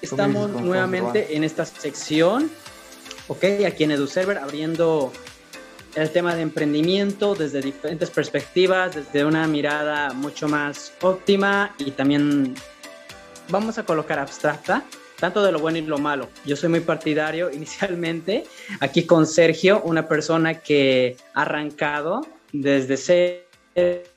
estamos nuevamente en esta sección, ok, aquí en EduServer, abriendo el tema de emprendimiento desde diferentes perspectivas, desde una mirada mucho más óptima y también vamos a colocar abstracta, tanto de lo bueno y lo malo. Yo soy muy partidario inicialmente aquí con Sergio, una persona que ha arrancado desde cero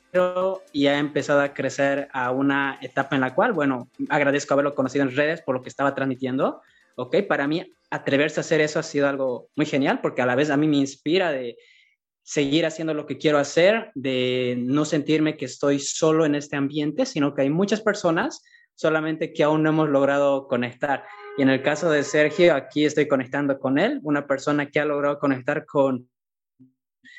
y ha empezado a crecer a una etapa en la cual, bueno, agradezco haberlo conocido en redes por lo que estaba transmitiendo. Ok, para mí atreverse a hacer eso ha sido algo muy genial porque a la vez a mí me inspira de seguir haciendo lo que quiero hacer, de no sentirme que estoy solo en este ambiente, sino que hay muchas personas solamente que aún no hemos logrado conectar. Y en el caso de Sergio, aquí estoy conectando con él, una persona que ha logrado conectar con,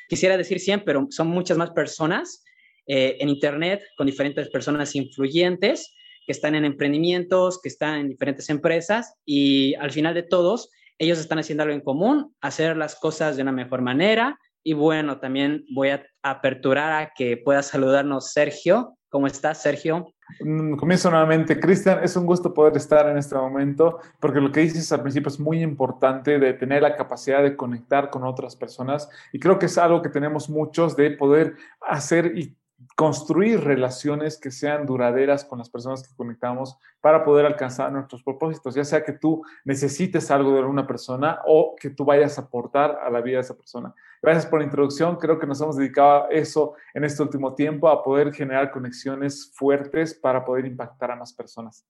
quisiera decir 100, pero son muchas más personas eh, en Internet, con diferentes personas influyentes que están en emprendimientos, que están en diferentes empresas y al final de todos, ellos están haciendo algo en común, hacer las cosas de una mejor manera. Y bueno, también voy a aperturar a que pueda saludarnos Sergio. ¿Cómo estás, Sergio? Mm, comienzo nuevamente. Cristian, es un gusto poder estar en este momento, porque lo que dices al principio es muy importante de tener la capacidad de conectar con otras personas y creo que es algo que tenemos muchos de poder hacer y construir relaciones que sean duraderas con las personas que conectamos para poder alcanzar nuestros propósitos, ya sea que tú necesites algo de alguna persona o que tú vayas a aportar a la vida de esa persona. Gracias por la introducción, creo que nos hemos dedicado a eso en este último tiempo, a poder generar conexiones fuertes para poder impactar a más personas.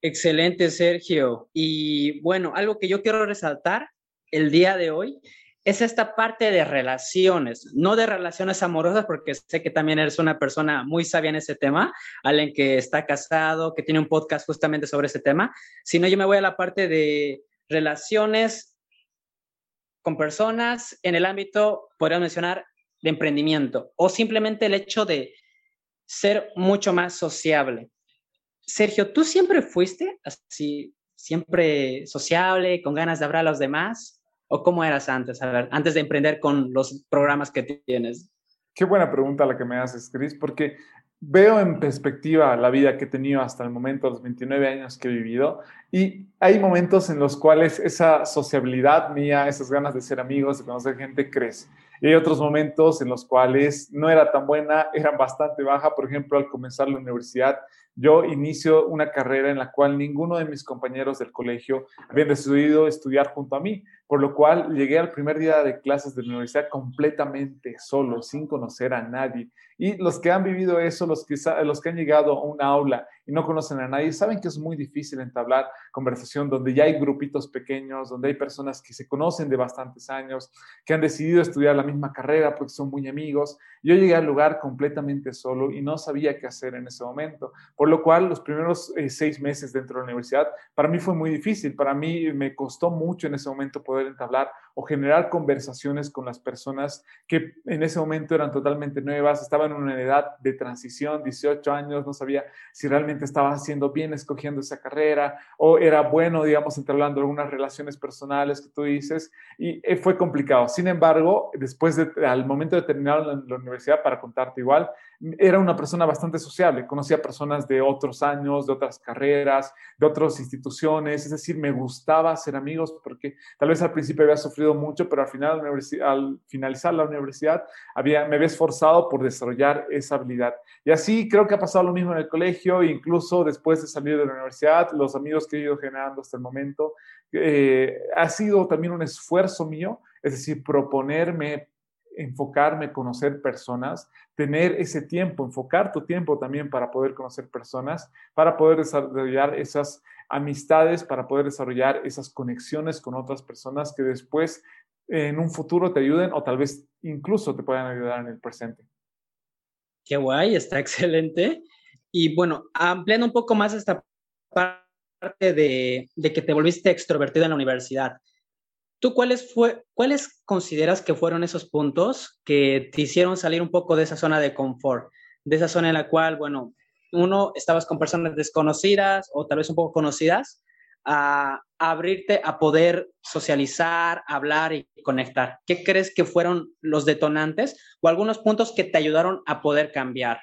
Excelente, Sergio. Y bueno, algo que yo quiero resaltar el día de hoy es esta parte de relaciones, no de relaciones amorosas, porque sé que también eres una persona muy sabia en ese tema, alguien que está casado, que tiene un podcast justamente sobre ese tema, sino yo me voy a la parte de relaciones con personas en el ámbito, podría mencionar, de emprendimiento o simplemente el hecho de ser mucho más sociable. Sergio, ¿tú siempre fuiste así, siempre sociable, con ganas de hablar a los demás? ¿O cómo eras antes, antes de emprender con los programas que tienes? Qué buena pregunta la que me haces, Chris, porque veo en perspectiva la vida que he tenido hasta el momento, los 29 años que he vivido, y hay momentos en los cuales esa sociabilidad mía, esas ganas de ser amigos, de conocer gente, crece. Y hay otros momentos en los cuales no era tan buena, eran bastante baja. Por ejemplo, al comenzar la universidad, yo inicio una carrera en la cual ninguno de mis compañeros del colegio habían decidido estudiar junto a mí, por lo cual llegué al primer día de clases de la universidad completamente solo, sin conocer a nadie. Y los que han vivido eso, los que, los que han llegado a un aula y no conocen a nadie, saben que es muy difícil entablar conversación donde ya hay grupitos pequeños, donde hay personas que se conocen de bastantes años, que han decidido estudiar la misma carrera porque son muy amigos. Yo llegué al lugar completamente solo y no sabía qué hacer en ese momento, lo cual los primeros eh, seis meses dentro de la universidad para mí fue muy difícil, para mí me costó mucho en ese momento poder entablar o generar conversaciones con las personas que en ese momento eran totalmente nuevas, estaban en una edad de transición, 18 años, no sabía si realmente estaba haciendo bien escogiendo esa carrera o era bueno, digamos, entablando algunas relaciones personales que tú dices, y eh, fue complicado. Sin embargo, después de, al momento de terminar la, la universidad, para contarte igual, era una persona bastante sociable, conocía personas de otros años, de otras carreras, de otras instituciones, es decir, me gustaba ser amigos porque tal vez al principio había sufrido mucho, pero al, final, al finalizar la universidad había, me había esforzado por desarrollar esa habilidad. Y así creo que ha pasado lo mismo en el colegio, incluso después de salir de la universidad, los amigos que he ido generando hasta el momento, eh, ha sido también un esfuerzo mío, es decir, proponerme enfocarme, conocer personas, tener ese tiempo, enfocar tu tiempo también para poder conocer personas, para poder desarrollar esas amistades, para poder desarrollar esas conexiones con otras personas que después en un futuro te ayuden o tal vez incluso te puedan ayudar en el presente. Qué guay, está excelente. Y bueno, ampliando un poco más esta parte de, de que te volviste extrovertido en la universidad. ¿Tú cuáles, fue, cuáles consideras que fueron esos puntos que te hicieron salir un poco de esa zona de confort? De esa zona en la cual, bueno, uno, estabas con personas desconocidas o tal vez un poco conocidas, a, abrirte a poder socializar, hablar y conectar. ¿Qué crees que fueron los detonantes o algunos puntos que te ayudaron a poder cambiar?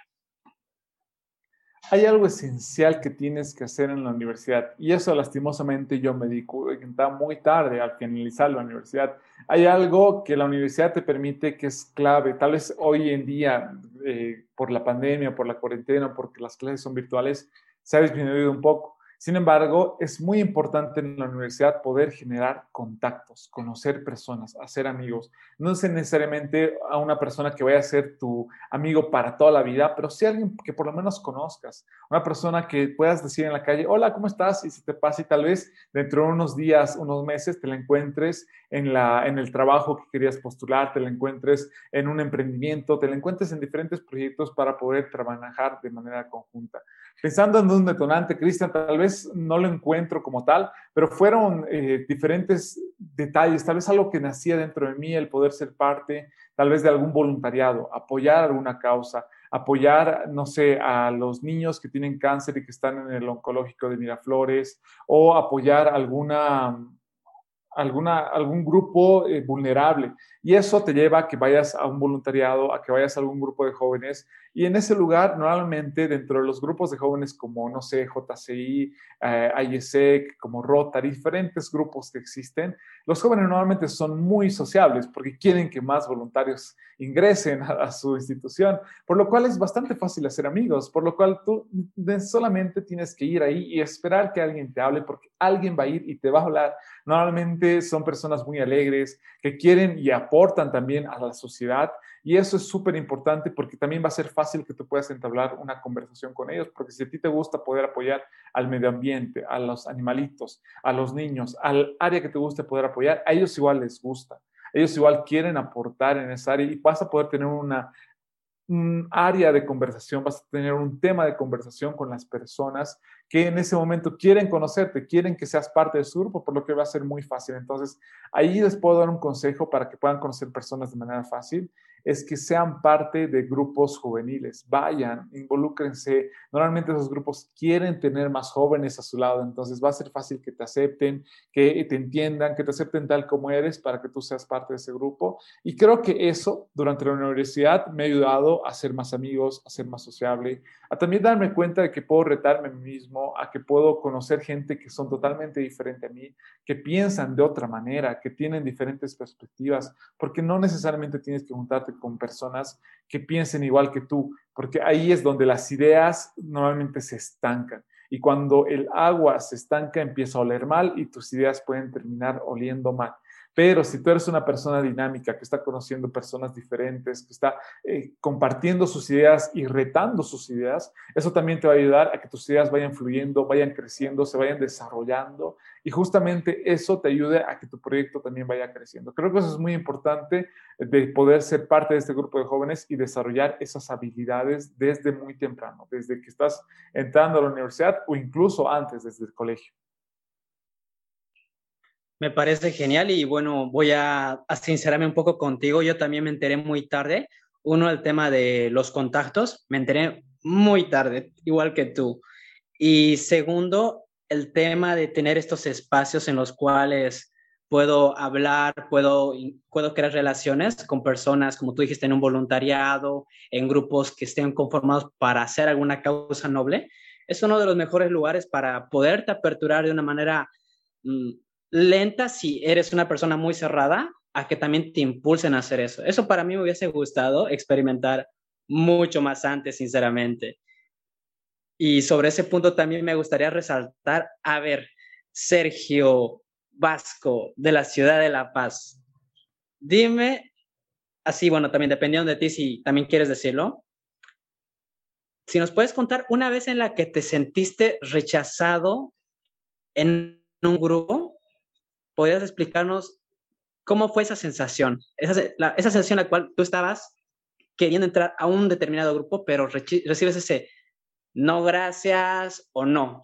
Hay algo esencial que tienes que hacer en la universidad y eso lastimosamente yo me di cuenta muy tarde al finalizar la universidad. Hay algo que la universidad te permite que es clave, tal vez hoy en día eh, por la pandemia, por la cuarentena, porque las clases son virtuales, se ha disminuido un poco sin embargo, es muy importante en la universidad poder generar contactos, conocer personas, hacer amigos. No es necesariamente a una persona que vaya a ser tu amigo para toda la vida, pero sí alguien que por lo menos conozcas. Una persona que puedas decir en la calle, hola, ¿cómo estás? Y si te pasa y tal vez dentro de unos días, unos meses, te la encuentres en, la, en el trabajo que querías postular, te la encuentres en un emprendimiento, te la encuentres en diferentes proyectos para poder trabajar de manera conjunta pensando en un detonante, Cristian, tal vez no lo encuentro como tal, pero fueron eh, diferentes detalles, tal vez algo que nacía dentro de mí, el poder ser parte, tal vez de algún voluntariado, apoyar alguna causa, apoyar, no sé, a los niños que tienen cáncer y que están en el oncológico de Miraflores, o apoyar alguna alguna, algún grupo eh, vulnerable. Y eso te lleva a que vayas a un voluntariado, a que vayas a algún grupo de jóvenes. Y en ese lugar, normalmente dentro de los grupos de jóvenes como, no sé, JCI, eh, IESEC, como Rotary, diferentes grupos que existen, los jóvenes normalmente son muy sociables porque quieren que más voluntarios ingresen a, su institución, por lo cual es bastante fácil hacer amigos, por lo cual tú solamente tienes que ir ahí y esperar que alguien te hable porque alguien va a ir y te va a hablar. Normalmente son personas muy alegres que quieren y aportan también a la sociedad y eso es súper importante porque también va a ser fácil que tú puedas entablar una conversación con ellos, porque si a ti te gusta poder apoyar al medio ambiente, a los animalitos, a los niños, al área que te guste poder apoyar, a ellos igual les gusta ellos igual quieren aportar en esa área y vas a poder tener una un área de conversación, vas a tener un tema de conversación con las personas que en ese momento quieren conocerte, quieren que seas parte de su grupo, por lo que va a ser muy fácil. Entonces, ahí les puedo dar un consejo para que puedan conocer personas de manera fácil es que sean parte de grupos juveniles, vayan, involúcrense. Normalmente esos grupos quieren tener más jóvenes a su lado, entonces va a ser fácil que te acepten, que te entiendan, que te acepten tal como eres para que tú seas parte de ese grupo. Y creo que eso durante la universidad me ha ayudado a ser más amigos, a ser más sociable, a también darme cuenta de que puedo retarme a mí mismo, a que puedo conocer gente que son totalmente diferente a mí, que piensan de otra manera, que tienen diferentes perspectivas, porque no necesariamente tienes que juntarte con personas que piensen igual que tú, porque ahí es donde las ideas normalmente se estancan. Y cuando el agua se estanca, empieza a oler mal y tus ideas pueden terminar oliendo mal. Pero si tú eres una persona dinámica que está conociendo personas diferentes, que está eh, compartiendo sus ideas y retando sus ideas, eso también te va a ayudar a que tus ideas vayan fluyendo, vayan creciendo, se vayan desarrollando y justamente eso te ayude a que tu proyecto también vaya creciendo. Creo que eso es muy importante de poder ser parte de este grupo de jóvenes y desarrollar esas habilidades desde muy temprano, desde que estás entrando a la universidad o incluso antes, desde el colegio. Me parece genial y bueno, voy a, sincerarme un poco contigo. Yo también me enteré muy tarde. Uno, el tema de los contactos, me enteré muy tarde, igual que tú. Y segundo, el tema de tener estos espacios en los cuales puedo hablar, puedo, puedo crear relaciones con personas, como tú dijiste, en un voluntariado, en grupos que estén conformados para hacer alguna causa noble. Es uno de los mejores lugares para poderte aperturar de una manera mm, lenta si eres una persona muy cerrada, a que también te impulsen a hacer eso. Eso para mí me hubiese gustado experimentar mucho más antes, sinceramente. Y sobre ese punto también me gustaría resaltar, a ver, Sergio Vasco de la ciudad de La Paz, dime, así, bueno, también dependiendo de ti si también quieres decirlo, si nos puedes contar una vez en la que te sentiste rechazado en un grupo ¿podrías explicarnos cómo fue esa sensación? Esa, esa sensación en la cual tú estabas queriendo entrar a un determinado grupo, pero recibes ese no gracias o no.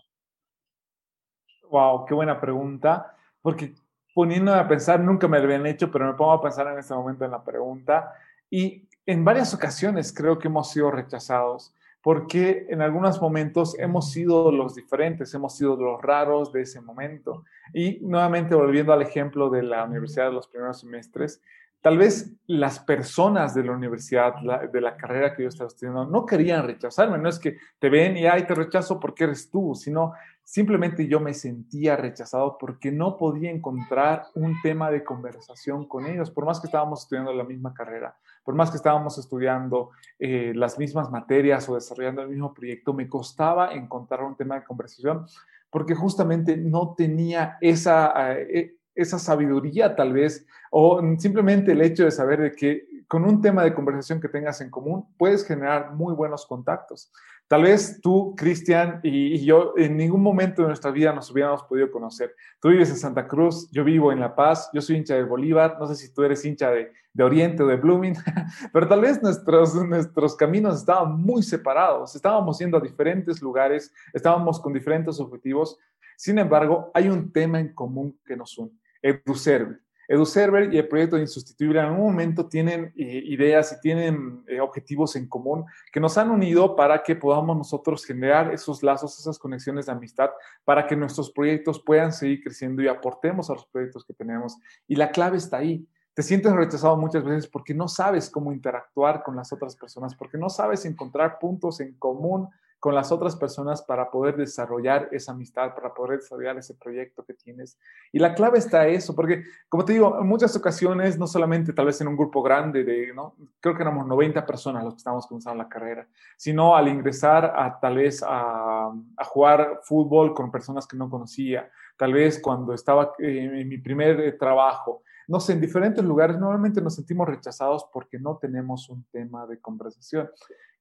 Wow, qué buena pregunta, porque poniéndome a pensar, nunca me lo habían hecho, pero me pongo a pensar en este momento en la pregunta. Y en varias ocasiones creo que hemos sido rechazados porque en algunos momentos hemos sido los diferentes, hemos sido los raros de ese momento. Y nuevamente volviendo al ejemplo de la universidad de los primeros semestres, tal vez las personas de la universidad, de la carrera que yo estaba estudiando, no querían rechazarme. No es que te ven y, ay, te rechazo porque eres tú, sino simplemente yo me sentía rechazado porque no podía encontrar un tema de conversación con ellos, por más que estábamos estudiando la misma carrera, por más que estábamos estudiando eh, las mismas materias o desarrollando el mismo proyecto, me costaba encontrar un tema de conversación porque justamente no tenía esa... Eh, esa sabiduría tal vez, o simplemente el hecho de saber de que con un tema de conversación que tengas en común puedes generar muy buenos contactos. Tal vez tú, Cristian, y, yo en ningún momento de nuestra vida nos hubiéramos podido conocer. Tú vives en Santa Cruz, yo vivo en La Paz, yo soy hincha de Bolívar, no sé si tú eres hincha de, de Oriente o de Blooming, pero tal vez nuestros, nuestros caminos estaban muy separados, estábamos yendo a diferentes lugares, estábamos con diferentes objetivos. Sin embargo, hay un tema en común que nos une EduServer. EduServer y el proyecto de Insustituible en un momento tienen eh, ideas y tienen eh, objetivos en común que nos han unido para que podamos nosotros generar esos lazos, esas conexiones de amistad, para que nuestros proyectos puedan seguir creciendo y aportemos a los proyectos que tenemos. Y la clave está ahí. Te sientes rechazado muchas veces porque no sabes cómo interactuar con las otras personas, porque no sabes encontrar puntos en común con las otras personas para poder desarrollar esa amistad, para poder desarrollar ese proyecto que tienes. Y la clave está eso, porque como te digo, en muchas ocasiones, no solamente tal vez en un grupo grande de, ¿no? creo que éramos 90 personas los que estábamos comenzando la carrera, sino al ingresar a tal vez a, a jugar fútbol con personas que no conocía, tal vez cuando estaba en mi primer trabajo, no sé, en diferentes lugares normalmente nos sentimos rechazados porque no tenemos un tema de conversación.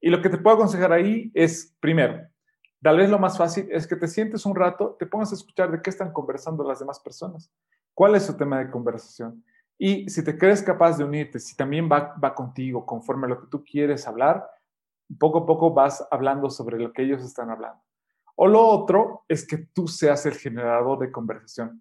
Y lo que te puedo aconsejar ahí es, primero, tal vez lo más fácil es que te sientes un rato, te pongas a escuchar de qué están conversando las demás personas, cuál es su tema de conversación. Y si te crees capaz de unirte, si también va, va contigo conforme a lo que tú quieres hablar, poco a poco vas hablando sobre lo que ellos están hablando. O lo otro es que tú seas el generador de conversación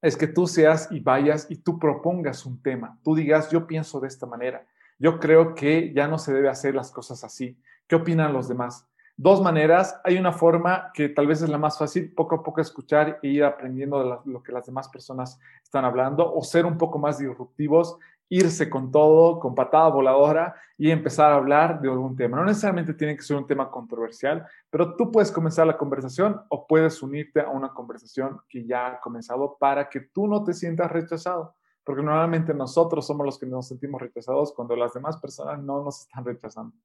es que tú seas y vayas y tú propongas un tema. Tú digas, yo pienso de esta manera. Yo creo que ya no se debe hacer las cosas así. ¿Qué opinan los demás? Dos maneras. Hay una forma que tal vez es la más fácil, poco a poco escuchar e ir aprendiendo de lo que las demás personas están hablando o ser un poco más disruptivos irse con todo, con patada voladora y empezar a hablar de algún tema. No necesariamente tiene que ser un tema controversial, pero tú puedes comenzar la conversación o puedes unirte a una conversación que ya ha comenzado para que tú no te sientas rechazado, porque normalmente nosotros somos los que nos sentimos rechazados cuando las demás personas no nos están rechazando.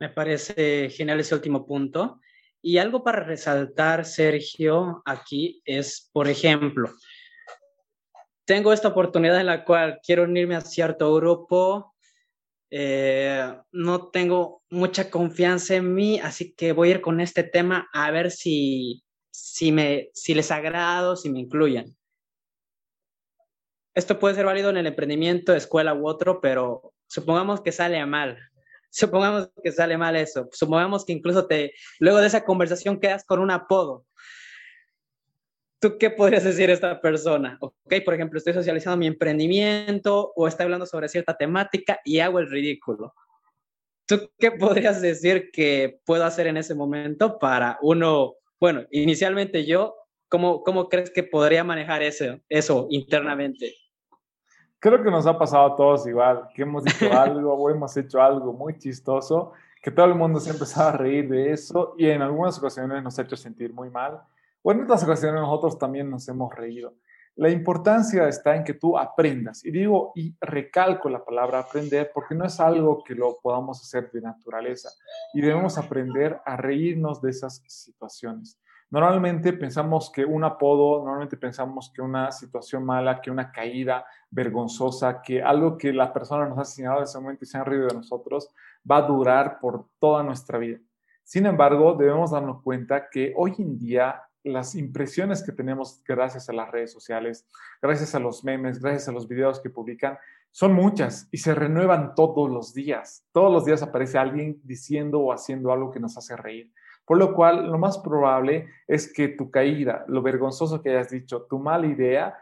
Me parece genial ese último punto. Y algo para resaltar, Sergio, aquí es, por ejemplo, tengo esta oportunidad en la cual quiero unirme a cierto grupo, eh, no tengo mucha confianza en mí, así que voy a ir con este tema a ver si, si, me, si les agrado, si me incluyen. Esto puede ser válido en el emprendimiento, escuela u otro, pero supongamos que sale mal. Supongamos que sale mal eso. Supongamos que incluso te, luego de esa conversación quedas con un apodo. ¿Tú qué podrías decir a esta persona? Ok, por ejemplo, estoy socializando mi emprendimiento o estoy hablando sobre cierta temática y hago el ridículo. ¿Tú qué podrías decir que puedo hacer en ese momento para uno, bueno, inicialmente yo, ¿cómo, cómo crees que podría manejar eso, eso internamente? Creo que nos ha pasado a todos igual, que hemos dicho algo o hemos hecho algo muy chistoso, que todo el mundo se ha empezado a reír de eso y en algunas ocasiones nos ha hecho sentir muy mal bueno, en otras ocasiones nosotros también nos hemos reído. La importancia está en que tú aprendas. Y digo, y recalco la palabra aprender porque no es algo que lo podamos hacer de naturaleza. Y debemos aprender a reírnos de esas situaciones. Normalmente pensamos que un apodo, normalmente pensamos que una situación mala, que una caída vergonzosa, que algo que la persona nos ha señalado en ese momento y se han reído de nosotros, va a durar por toda nuestra vida. Sin embargo, debemos darnos cuenta que hoy en día las impresiones que tenemos gracias a las redes sociales, gracias a los memes, gracias a los videos que publican, son muchas y se renuevan todos los días. Todos los días aparece alguien diciendo o haciendo algo que nos hace reír. Por lo cual, lo más probable es que tu caída, lo vergonzoso que hayas dicho, tu mala idea,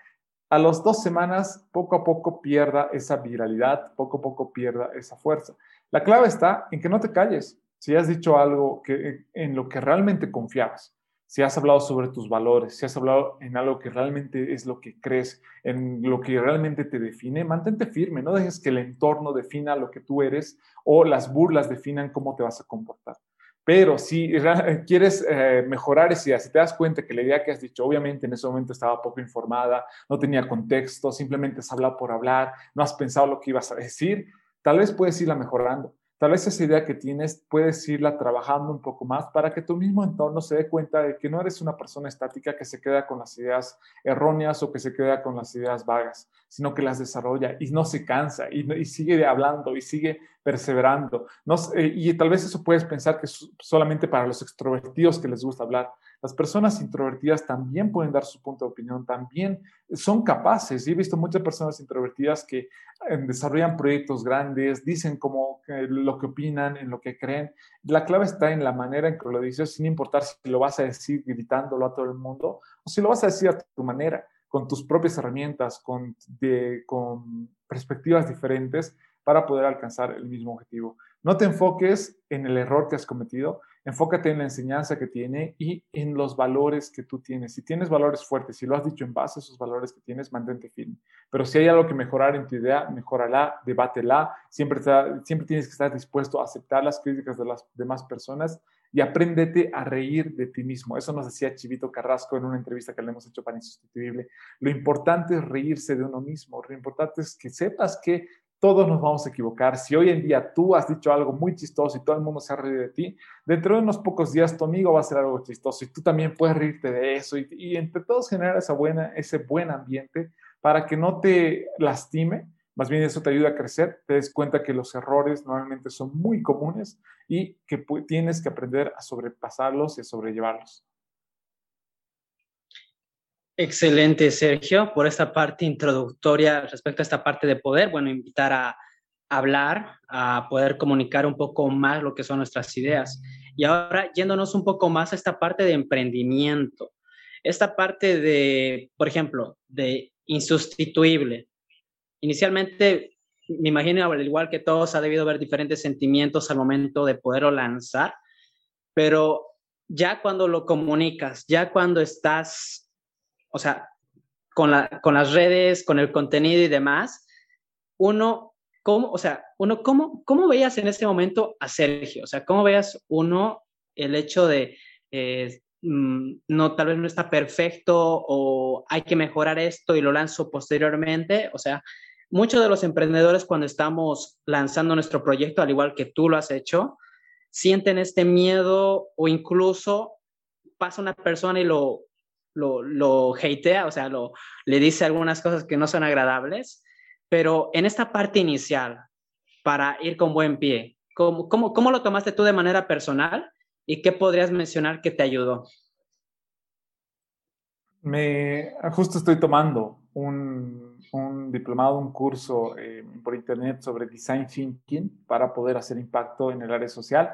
a las dos semanas, poco a poco pierda esa viralidad, poco a poco pierda esa fuerza. La clave está en que no te calles. Si has dicho algo que, en lo que realmente confiabas, si has hablado sobre tus valores, si has hablado en algo que realmente es lo que crees, en lo que realmente te define, mantente firme, no dejes que el entorno defina lo que tú eres o las burlas definan cómo te vas a comportar. Pero si quieres eh, mejorar esa idea, si te das cuenta que la idea que has dicho, obviamente en ese momento estaba poco informada, no tenía contexto, simplemente has hablado por hablar, no has pensado lo que ibas a decir, tal vez puedes irla mejorando. Tal vez esa idea que tienes puedes irla trabajando un poco más para que tu mismo entorno se dé cuenta de que no eres una persona estática que se queda con las ideas erróneas o que se queda con las ideas vagas, sino que las desarrolla y no se cansa y, sigue hablando y sigue perseverando. Eh, y tal vez eso puedes pensar que es solamente para los extrovertidos que les gusta hablar, las personas introvertidas también pueden dar su punto de opinión, también son capaces. he visto muchas personas introvertidas que eh, desarrollan proyectos grandes, dicen como lo que opinan, en lo que creen. La clave está en la manera en que lo dices, sin importar si lo vas a decir gritándolo a todo el mundo o si lo vas a decir a tu manera, con tus propias herramientas, con, con perspectivas diferentes para poder alcanzar el mismo objetivo. No te enfoques en el error que has cometido, enfócate en la enseñanza que tiene y en los valores que tú tienes. Si tienes valores fuertes, si lo has dicho en base a esos valores que tienes, mantente firme. Pero si hay algo que mejorar en tu idea, mejórala, debátela. Siempre, siempre tienes que estar dispuesto a aceptar las críticas de las demás personas y apréndete a reír de ti mismo. Eso nos decía Chivito Carrasco en una entrevista que le hemos hecho para Insustituible. Lo importante es reírse de uno mismo. Lo importante es que sepas que todos nos vamos a equivocar. Si hoy en día tú has dicho algo muy chistoso y todo el mundo se ha reído de ti, dentro de unos pocos días tu amigo va a hacer algo chistoso y tú también puedes reírte de eso y, entre todos generar esa buena, ese buen ambiente para que no te lastime, más bien eso te ayuda a crecer, te des cuenta que los errores normalmente son muy comunes y que tienes que aprender a sobrepasarlos y a sobrellevarlos. Excelente, Sergio, por esta parte introductoria respecto a esta parte de poder, bueno, invitar a, hablar, a poder comunicar un poco más lo que son nuestras ideas. Y ahora yéndonos un poco más a esta parte de emprendimiento, esta parte de, por ejemplo, de insustituible. Inicialmente, me imagino, al igual que todos, ha debido haber diferentes sentimientos al momento de poderlo lanzar, pero ya cuando lo comunicas, ya cuando estás o sea, con, las redes, con el contenido y demás, uno, ¿cómo, o sea, uno, ¿cómo, cómo veías en ese momento a Sergio? O sea, ¿cómo veías uno el hecho de, eh, mm, no, tal vez no está perfecto o hay que mejorar esto y lo lanzo posteriormente? O sea, muchos de los emprendedores cuando estamos lanzando nuestro proyecto, al igual que tú lo has hecho, sienten este miedo o incluso pasa una persona y lo lo, lo hatea, o sea, lo, le dice algunas cosas que no son agradables, pero en esta parte inicial, para ir con buen pie, ¿cómo, cómo, cómo lo tomaste tú de manera personal y qué podrías mencionar que te ayudó? Me, justo estoy tomando un, un diplomado, un curso eh, por internet sobre design thinking para poder hacer impacto en el área social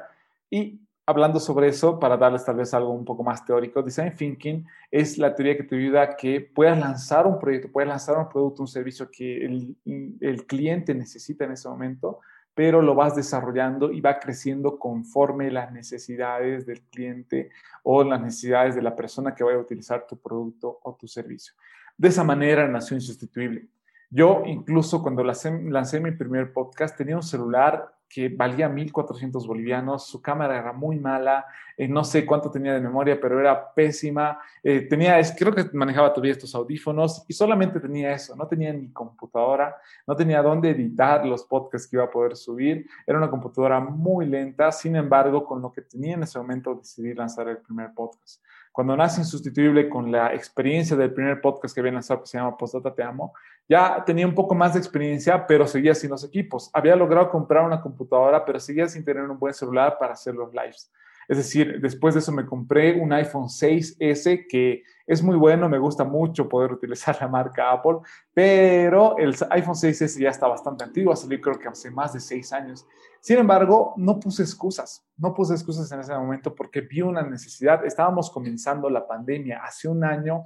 y hablando sobre eso, para darles tal vez algo un poco más teórico, Design Thinking es la teoría que te ayuda a que puedas lanzar un proyecto, puedas lanzar un producto, un servicio que el, el cliente necesita en ese momento, pero lo vas desarrollando y va creciendo conforme las necesidades del cliente o las necesidades de la persona que vaya a utilizar tu producto o tu servicio. De esa manera nació Insustituible. Yo incluso cuando lancé, mi primer podcast tenía un celular que valía 1.400 bolivianos, su cámara era muy mala, eh, no sé cuánto tenía de memoria, pero era pésima, eh, tenía, creo que manejaba todavía estos audífonos y solamente tenía eso, no tenía ni computadora, no tenía dónde editar los podcasts que iba a poder subir, era una computadora muy lenta, sin embargo, con lo que tenía en ese momento decidí lanzar el primer podcast. Cuando nace Insustituible con la experiencia del primer podcast que había lanzado que se llama Postdata Te Amo, ya tenía un poco más de experiencia, pero seguía sin los equipos. Había logrado comprar una computadora pero seguía sin tener un buen celular para hacer los lives. Es decir, después de eso me compré un iPhone 6S que es muy bueno, me gusta mucho poder utilizar la marca Apple, pero el iPhone 6S ya está bastante antiguo, salió creo que hace más de seis años. Sin embargo, no puse excusas, no puse excusas en ese momento porque vi una necesidad. Estábamos comenzando la pandemia hace un año,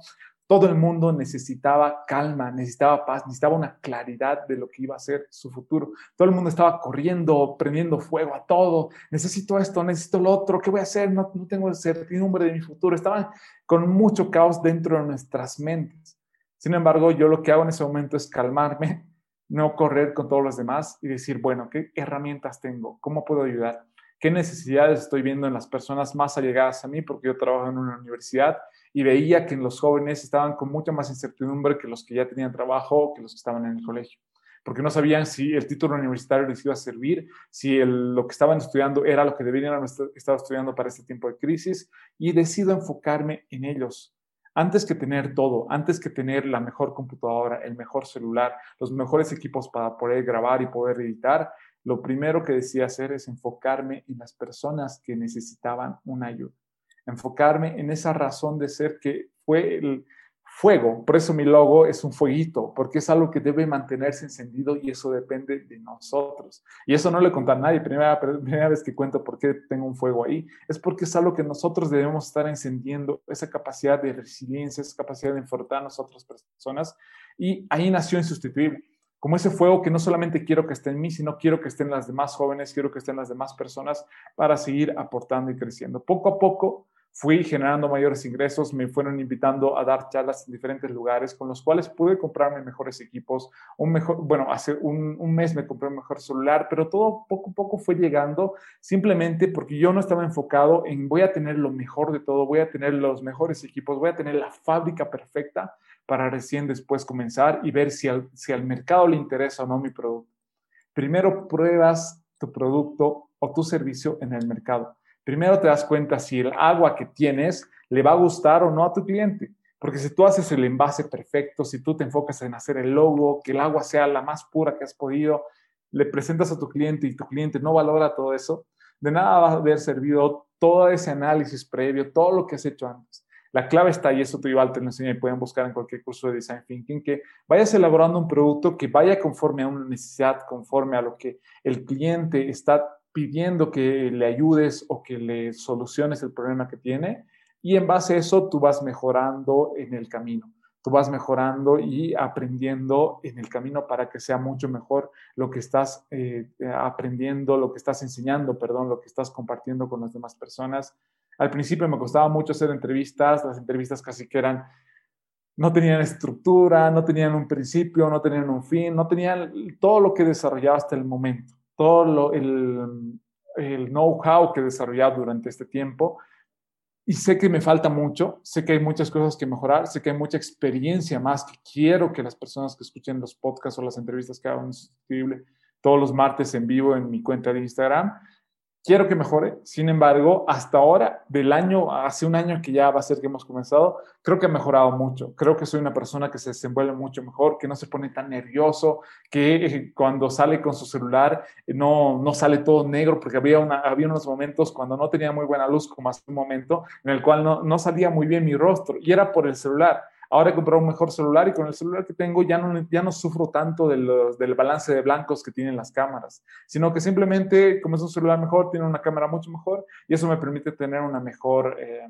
Todo el mundo necesitaba calma, necesitaba paz, necesitaba una claridad de lo que iba a ser su futuro. Todo el mundo estaba corriendo, prendiendo fuego a todo. Necesito esto, necesito lo otro. ¿Qué voy a hacer? No, no tengo certidumbre de mi futuro. Estaban con mucho caos dentro de nuestras mentes. Sin embargo, yo lo que hago en ese momento es calmarme, no correr con todos los demás y decir, bueno, ¿qué herramientas tengo? ¿Cómo puedo ayudar? ¿Qué necesidades estoy viendo en las personas más allegadas a mí? Porque yo trabajo en una universidad y veía que los jóvenes estaban con mucha más incertidumbre que los que ya tenían trabajo, que los que estaban en el colegio porque no sabían si el título universitario les iba a servir, si lo que estaban estudiando era lo que deberían estar estudiando para este tiempo de crisis, y decido enfocarme en ellos, antes que tener todo, antes que tener la mejor computadora, el mejor celular, los mejores equipos para poder grabar y poder editar, lo primero que decía hacer es enfocarme en las personas que necesitaban una ayuda, enfocarme en esa razón de ser que fue el, fuego. Por eso mi logo es un fueguito, porque es algo que debe mantenerse encendido y eso depende de nosotros. Y eso no le conté a nadie. Primera, primera vez que cuento por qué tengo un fuego ahí, es porque es algo que nosotros debemos estar encendiendo, esa capacidad de resiliencia, esa capacidad de enfrentarnos a otras personas. Y ahí nació Insustituible. Como ese fuego que no solamente quiero que esté en mí, sino quiero que estén las demás jóvenes, quiero que estén las demás personas para seguir aportando y creciendo. Poco a poco, fui generando mayores ingresos, me fueron invitando a dar charlas en diferentes lugares con los cuales pude comprarme mejores equipos. Un mejor, bueno, hace un, un, mes me compré un mejor celular, pero todo poco a poco fue llegando simplemente porque yo no estaba enfocado en voy a tener lo mejor de todo, voy a tener los mejores equipos, voy a tener la fábrica perfecta para recién después comenzar y ver si al, si al mercado le interesa o no mi producto. Primero pruebas tu producto o tu servicio en el mercado primero te das cuenta si el agua que tienes le va a gustar o no a tu cliente. Porque si tú haces el envase perfecto, si tú te enfocas en hacer el logo, que el agua sea la más pura que has podido, le presentas a tu cliente y tu cliente no valora todo eso, de nada va a haber servido todo ese análisis previo, todo lo que has hecho antes. La clave está, y eso tú igual te lo enseño y pueden buscar en cualquier curso de Design Thinking, que vayas elaborando un producto que vaya conforme a una necesidad, conforme a lo que el cliente está pidiendo que le ayudes o que le soluciones el problema que tiene y en base a eso tú vas mejorando en el camino. Tú vas mejorando y aprendiendo en el camino para que sea mucho mejor lo que estás eh, aprendiendo, lo que estás enseñando, perdón, lo que estás compartiendo con las demás personas. Al principio me costaba mucho hacer entrevistas, las entrevistas casi que eran, no tenían estructura, no tenían un principio, no tenían un fin, no tenían todo lo que desarrollaba hasta el momento todo el, know-how que he desarrollado durante este tiempo. Y sé que me falta mucho, sé que hay muchas cosas que mejorar, sé que hay mucha experiencia más que quiero que las personas que escuchen los podcasts o las entrevistas que hago en todos los martes en vivo en mi cuenta de Instagram, quiero que mejore. Sin embargo, hasta ahora, del año, hace un año que ya va a ser que hemos comenzado, creo que ha mejorado mucho. Creo que soy una persona que se desenvuelve mucho mejor, que no se pone tan nervioso, que eh, cuando sale con su celular eh, no, no sale todo negro, porque había, una, había unos momentos cuando no tenía muy buena luz, como hace un momento, en el cual no, no salía muy bien mi rostro y era por el celular. Ahora he comprado un mejor celular y con el celular que tengo ya no, ya no sufro tanto del balance de blancos que tienen las cámaras, sino que simplemente como es un celular mejor, tiene una cámara mucho mejor y eso me permite tener una mejor, eh,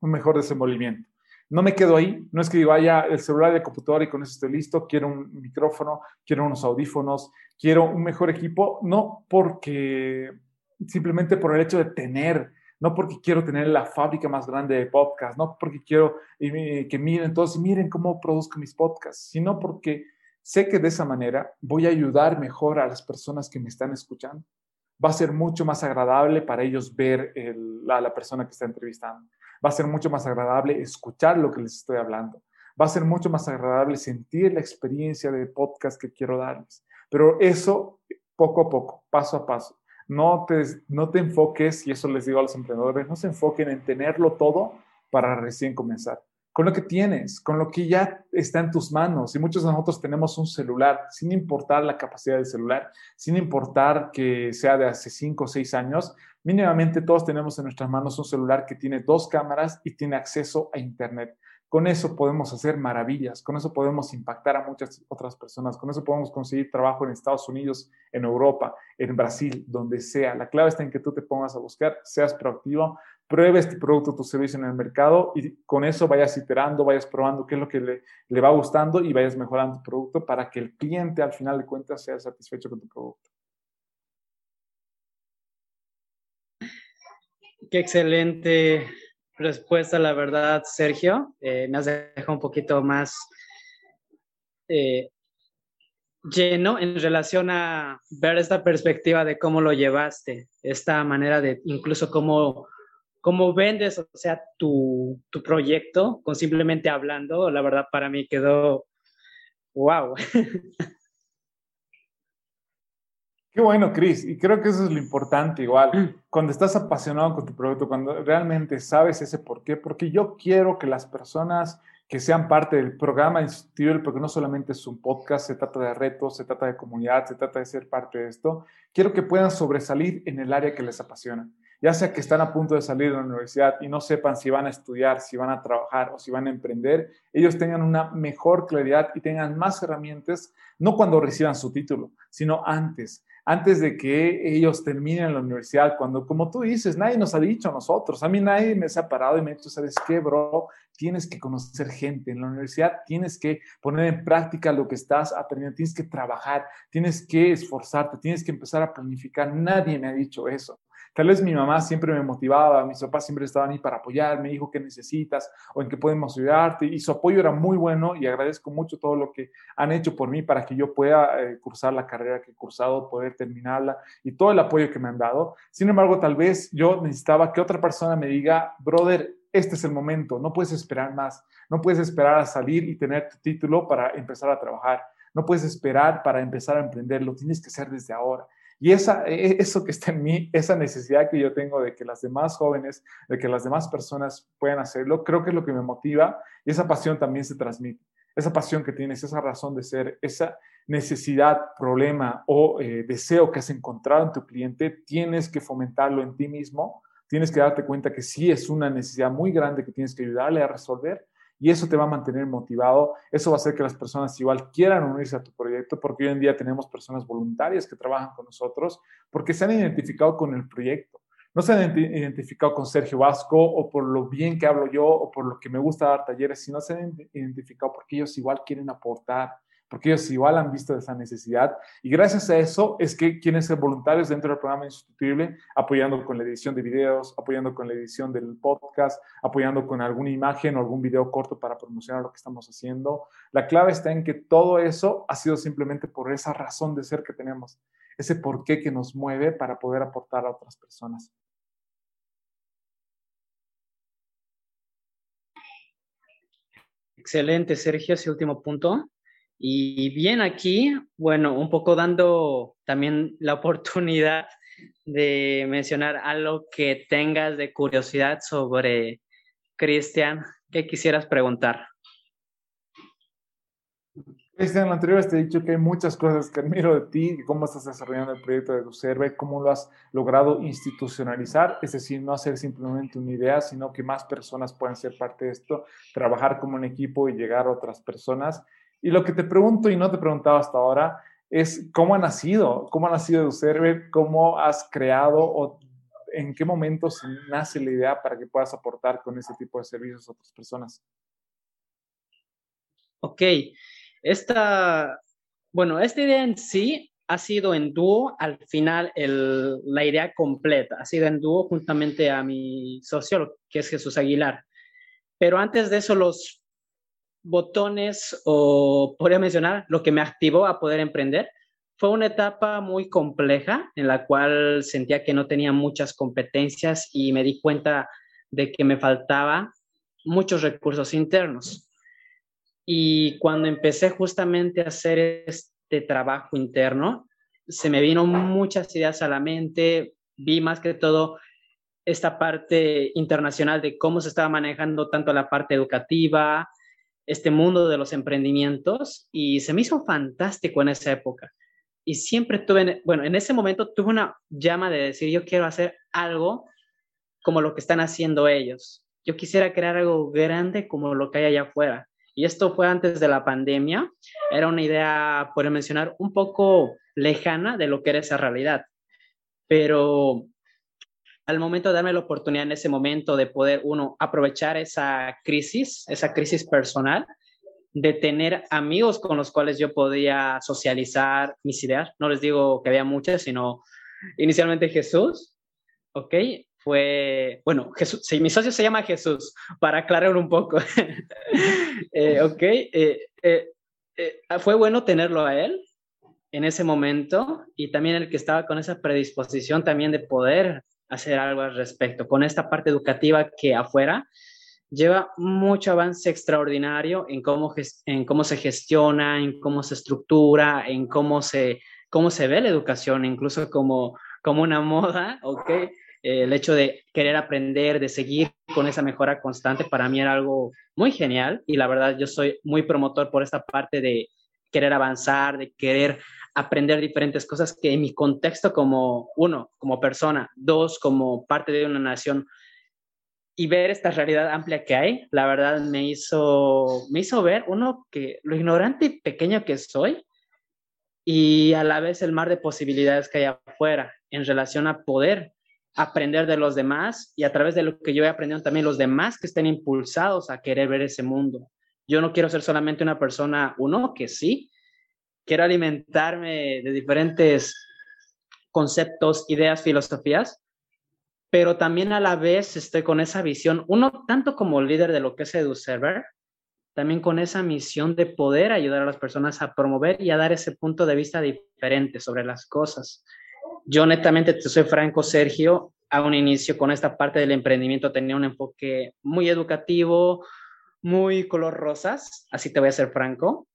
un mejor desenvolvimiento. No me quedo ahí, no es que digo, vaya el celular y el computador y con eso estoy listo, quiero un micrófono, quiero unos audífonos, quiero un mejor equipo, no porque simplemente por el hecho de tener no porque quiero tener la fábrica más grande de podcast, no porque quiero que miren todos y miren cómo produzco mis podcasts, sino porque sé que de esa manera voy a ayudar mejor a las personas que me están escuchando. Va a ser mucho más agradable para ellos ver a la persona que está entrevistando. Va a ser mucho más agradable escuchar lo que les estoy hablando. Va a ser mucho más agradable sentir la experiencia de podcast que quiero darles. Pero eso poco a poco, paso a paso. No te, no te enfoques, y eso les digo a los emprendedores, no se enfoquen en tenerlo todo para recién comenzar. Con lo que tienes, con lo que ya está en tus manos. Y muchos de nosotros tenemos un celular, sin importar la capacidad del celular, sin importar que sea de hace 5 o 6 años, mínimamente todos tenemos en nuestras manos un celular que tiene dos cámaras y tiene acceso a Internet. Con eso podemos hacer maravillas, con eso podemos impactar a muchas otras personas, con eso podemos conseguir trabajo en Estados Unidos, en Europa, en Brasil, donde sea. La clave está en que tú te pongas a buscar, seas proactivo, pruebes tu producto, tu servicio en el mercado y con eso vayas iterando, vayas probando qué es lo que le, le va gustando y vayas mejorando tu producto para que el cliente al final de cuentas sea satisfecho con tu producto. Qué excelente respuesta, la verdad, Sergio. Eh, me has dejado un poquito más eh, lleno en relación a ver esta perspectiva de cómo lo llevaste, esta manera de incluso cómo, cómo vendes, o sea, tu, tu proyecto con simplemente hablando, la verdad para mí quedó wow. Qué bueno, Chris. Y creo que eso es lo importante igual. Mm. Cuando estás apasionado con tu producto, cuando realmente sabes ese por qué, porque yo quiero que las personas que sean parte del programa institucional, porque no solamente es un podcast, se trata de retos, se trata de comunidad, se trata de ser parte de esto, quiero que puedan sobresalir en el área que les apasiona. Ya sea que están a punto de salir de la universidad y no sepan si van a estudiar, si van a trabajar o si van a emprender, ellos tengan una mejor claridad y tengan más herramientas, no cuando reciban su título, sino antes antes de que ellos terminen la universidad, cuando, como tú dices, nadie nos ha dicho a nosotros, a mí nadie me ha parado y me ha dicho, ¿sabes qué, bro? Tienes que conocer gente en la universidad, tienes que poner en práctica lo que estás aprendiendo, tienes que trabajar, tienes que esforzarte, tienes que empezar a planificar. Nadie me ha dicho eso. Tal vez mi mamá siempre me motivaba, mis papás siempre estaban ahí para apoyarme, dijo ¿qué necesitas o en qué podemos ayudarte? Y su apoyo era muy bueno y agradezco mucho todo lo que han hecho por mí para que yo pueda eh, cursar la carrera que he cursado, poder terminarla y todo el apoyo que me han dado. Sin embargo, tal vez yo necesitaba que otra persona me diga, brother, este es el momento, no puedes esperar más, no puedes esperar a salir y tener tu título para empezar a trabajar, no puedes esperar para empezar a emprender, lo tienes que hacer desde ahora. Y esa, e, eso que está en mí, esa necesidad que yo tengo de que las demás jóvenes, de que las demás personas puedan hacerlo, creo que es lo que me motiva y esa pasión también se transmite. Esa pasión que tienes, esa razón de ser, esa necesidad, problema o eh, deseo que has encontrado en tu cliente, tienes que fomentarlo en ti mismo, tienes que darte cuenta que sí es una necesidad muy grande que tienes que ayudarle a resolver y eso te va a mantener motivado, eso va a hacer que las personas igual quieran unirse a tu proyecto, porque hoy en día tenemos personas voluntarias que trabajan con nosotros, porque se han identificado con el proyecto. No se han identificado con Sergio Vasco o por lo bien que hablo yo o por lo que me gusta dar talleres, sino se han identificado porque ellos igual quieren aportar, porque ellos igual han visto esa necesidad. Y gracias a eso es que quieren ser voluntarios dentro del programa Insustituible, apoyando con la edición de videos, apoyando con la edición del podcast, apoyando con alguna imagen o algún video corto para promocionar lo que estamos haciendo. La clave está en que todo eso ha sido simplemente por esa razón de ser que tenemos, ese porqué que nos mueve para poder aportar a otras personas. Excelente, Sergio, ese último punto. Y bien aquí, bueno, un poco dando también la oportunidad de mencionar algo que tengas de curiosidad sobre Cristian, ¿qué quisieras preguntar? Cristian, anterior te he dicho que hay muchas cosas que admiro de ti, cómo estás desarrollando el proyecto de Ducerve, cómo lo has logrado institucionalizar, es decir, no hacer simplemente una idea, sino que más personas puedan ser parte de esto, trabajar como un equipo y llegar a otras personas. Y lo que te pregunto y no te he preguntado hasta ahora es cómo ha nacido, cómo ha nacido server, cómo has creado o en qué momento nace la idea para que puedas aportar con ese tipo de servicios a otras personas. Ok, esta, bueno, esta idea en sí ha sido en dúo, al final la idea completa ha sido en dúo juntamente a mi socio, que es Jesús Aguilar. Pero antes de eso, los botones o podría mencionar lo que me activó a poder emprender. Fue una etapa muy compleja en la cual sentía que no tenía muchas competencias y me di cuenta de que me faltaba muchos recursos internos. Y cuando empecé justamente a hacer este trabajo interno, se me vino muchas ideas a la mente, vi más que todo esta parte internacional de cómo se estaba manejando tanto la parte educativa, este mundo de los emprendimientos y se me hizo fantástico en esa época. Y siempre tuve, bueno, en ese momento tuve una llama de decir, yo quiero hacer algo como lo que están haciendo ellos. Yo quisiera crear algo grande como lo que hay allá afuera. Y esto fue antes de la pandemia. Era una idea, por mencionar, un poco lejana de lo que era esa realidad. Pero al momento de darme la oportunidad en ese momento de poder, uno, aprovechar esa crisis, esa crisis personal, de tener amigos con los cuales yo podía socializar mis ideas. No les digo que había muchas, sino inicialmente Jesús, ¿ok? Fue, bueno, Jesús, mi socio se llama Jesús, para aclarar un poco, eh, ¿ok? Eh, eh, fue bueno tenerlo a él en ese momento y también el que estaba con esa predisposición también de poder hacer algo al respecto, con esta parte educativa que afuera lleva mucho avance extraordinario en cómo, en cómo se gestiona, en cómo se estructura, en cómo se, cómo se ve la educación, incluso como, como una moda, ¿ok? el hecho de querer aprender, de seguir con esa mejora constante, para mí era algo muy genial y la verdad yo soy muy promotor por esta parte de querer avanzar, de querer aprender diferentes cosas que en mi contexto como uno, como persona, dos, como parte de una nación y ver esta realidad amplia que hay, la verdad me hizo, me hizo ver, uno, que lo ignorante y pequeño que soy y a la vez el mar de posibilidades que hay afuera en relación a poder aprender de los demás y a través de lo que yo he aprendido también los demás que estén impulsados a querer ver ese mundo. Yo no quiero ser solamente una persona, uno, que sí, quiero alimentarme de diferentes conceptos, ideas, filosofías, pero también a la vez estoy con esa visión, uno tanto como líder de lo que es EduServer, también con esa misión de poder ayudar a las personas a promover y a dar ese punto de vista diferente sobre las cosas. Yo netamente, te soy franco, Sergio, a un inicio con esta parte del emprendimiento tenía un enfoque muy educativo, muy color rosas, así te voy a ser franco,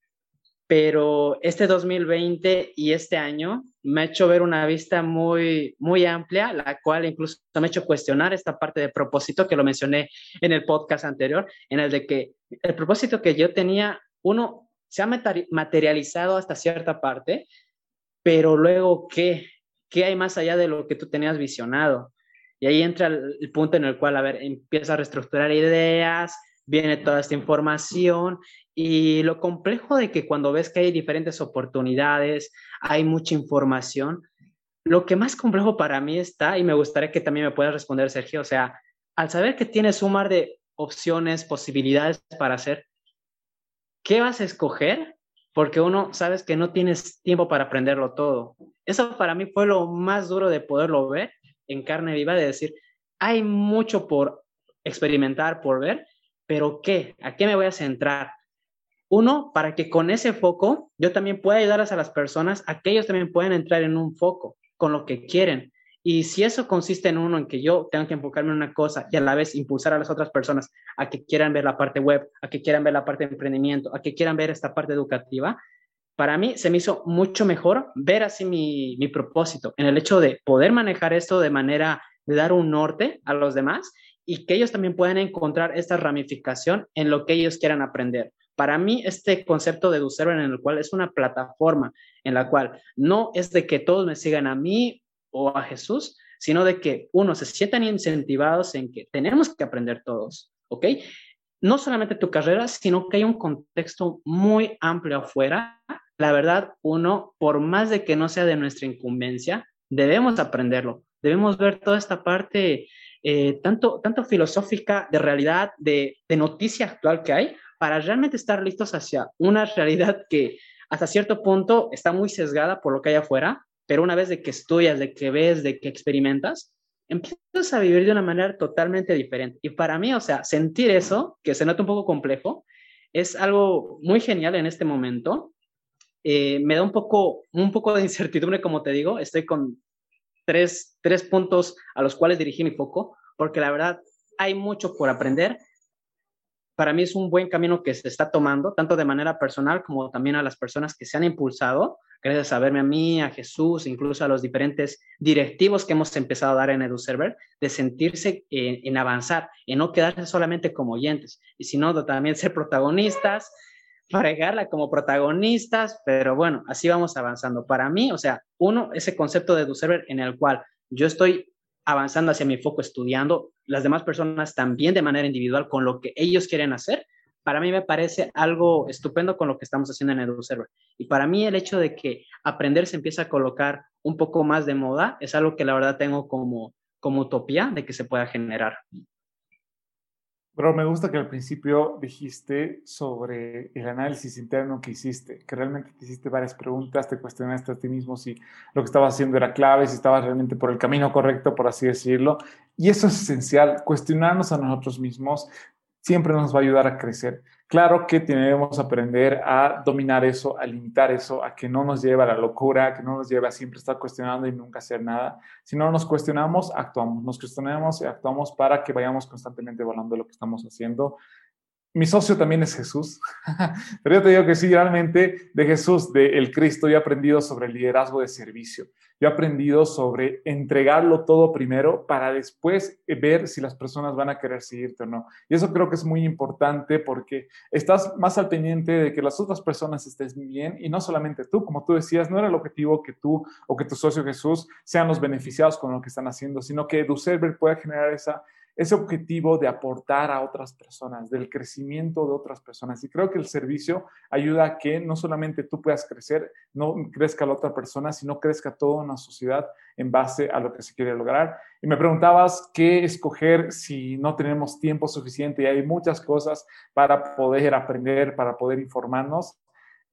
pero este 2020 y este año me ha hecho ver una vista muy, muy amplia, la cual incluso me ha hecho cuestionar esta parte de propósito que lo mencioné en el podcast anterior, en el de que el propósito que yo tenía, uno, se ha materializado hasta cierta parte, pero luego, ¿qué? ¿Qué hay más allá de lo que tú tenías visionado? Y ahí entra el, punto en el cual, a ver, empieza a reestructurar ideas, viene toda esta información y lo complejo de que cuando ves que hay diferentes oportunidades, hay mucha información, lo que más complejo para mí está, y me gustaría que también me puedas responder, Sergio, o sea, al saber que tienes un mar de opciones, posibilidades para hacer, ¿qué vas a escoger? Porque uno sabes que no tienes tiempo para aprenderlo todo. Eso para mí fue lo más duro de poderlo ver en carne viva, de decir, hay mucho por experimentar, por ver, pero ¿qué? ¿A qué me voy a centrar? Uno, para que con ese foco yo también pueda ayudar a las personas a que ellos también puedan entrar en un foco con lo que quieren. Y si eso consiste en uno, en que yo tengo que enfocarme en una cosa y a la vez impulsar a las otras personas a que quieran ver la parte web, a que quieran ver la parte de emprendimiento, a que quieran ver esta parte educativa, para mí se me hizo mucho mejor ver así mi, mi propósito en el hecho de poder manejar esto de manera de dar un norte a los demás y que ellos también puedan encontrar esta ramificación en lo que ellos quieran aprender. Para mí, este concepto de DoServer en el cual es una plataforma en la cual no es de que todos me sigan a mí o a Jesús, sino de que uno se sientan incentivados en que tenemos que aprender todos, ¿ok? No solamente tu carrera, sino que hay un contexto muy amplio afuera. La verdad, uno, por más de que no sea de nuestra incumbencia, debemos aprenderlo. Debemos ver toda esta parte eh, tanto, filosófica, de realidad, de, de noticia actual que hay, para realmente estar listos hacia una realidad que hasta cierto punto está muy sesgada por lo que hay afuera, pero una vez de que estudias, de que ves, de que experimentas, empiezas a vivir de una manera totalmente diferente. Y para mí, o sea, sentir eso, que se nota un poco complejo, es algo muy genial en este momento. Eh, me da un poco, un poco de incertidumbre, como te digo, estoy con tres, tres puntos a los cuales dirigí mi foco, porque la verdad hay mucho por aprender. Para mí es un buen camino que se está tomando, tanto de manera personal como también a las personas que se han impulsado, gracias a verme a mí, a Jesús, incluso a los diferentes directivos que hemos empezado a dar en EduServer, de sentirse en, en avanzar, en no quedarse solamente como oyentes, y sino también ser protagonistas, fregarla como protagonistas, pero bueno, así vamos avanzando. Para mí, o sea, uno, ese concepto de server en el cual yo estoy avanzando hacia mi foco estudiando, las demás personas también de manera individual con lo que ellos quieren hacer, para mí me parece algo estupendo con lo que estamos haciendo en EduServer. Y para mí el hecho de que aprender se empieza a colocar un poco más de moda es algo que la verdad tengo como, como utopía de que se pueda generar. Pero me gusta que al principio dijiste sobre el análisis interno que hiciste, que realmente te hiciste varias preguntas, te cuestionaste a ti mismo si lo que estabas haciendo era clave, si estabas realmente por el camino correcto, por así decirlo. Y eso es esencial, cuestionarnos a nosotros mismos siempre nos va a ayudar a crecer. Claro que tenemos que aprender a dominar eso, a limitar eso, a que no nos lleve a la locura, que no nos lleve a siempre estar cuestionando y nunca hacer nada. Si no nos cuestionamos, actuamos. Nos cuestionamos y actuamos para que vayamos constantemente evaluando lo que estamos haciendo mi socio también es Jesús, pero yo te digo que sí, realmente de Jesús, de el Cristo, yo he aprendido sobre el liderazgo de servicio. Yo he aprendido sobre entregarlo todo primero para después ver si las personas van a querer seguirte o no. Y eso creo que es muy importante porque estás más al pendiente de que las otras personas estén bien y no solamente tú, como tú decías, no era el objetivo que tú o que tu socio Jesús sean los beneficiados con lo que están haciendo, sino que EduServer pueda generar esa ese objetivo de aportar a otras personas, del crecimiento de otras personas. Y creo que el servicio ayuda a que no solamente tú puedas crecer, no crezca la otra persona, sino crezca toda una sociedad en base a lo que se quiere lograr. Y me preguntabas qué escoger si no tenemos tiempo suficiente y hay muchas cosas para poder aprender, para poder informarnos.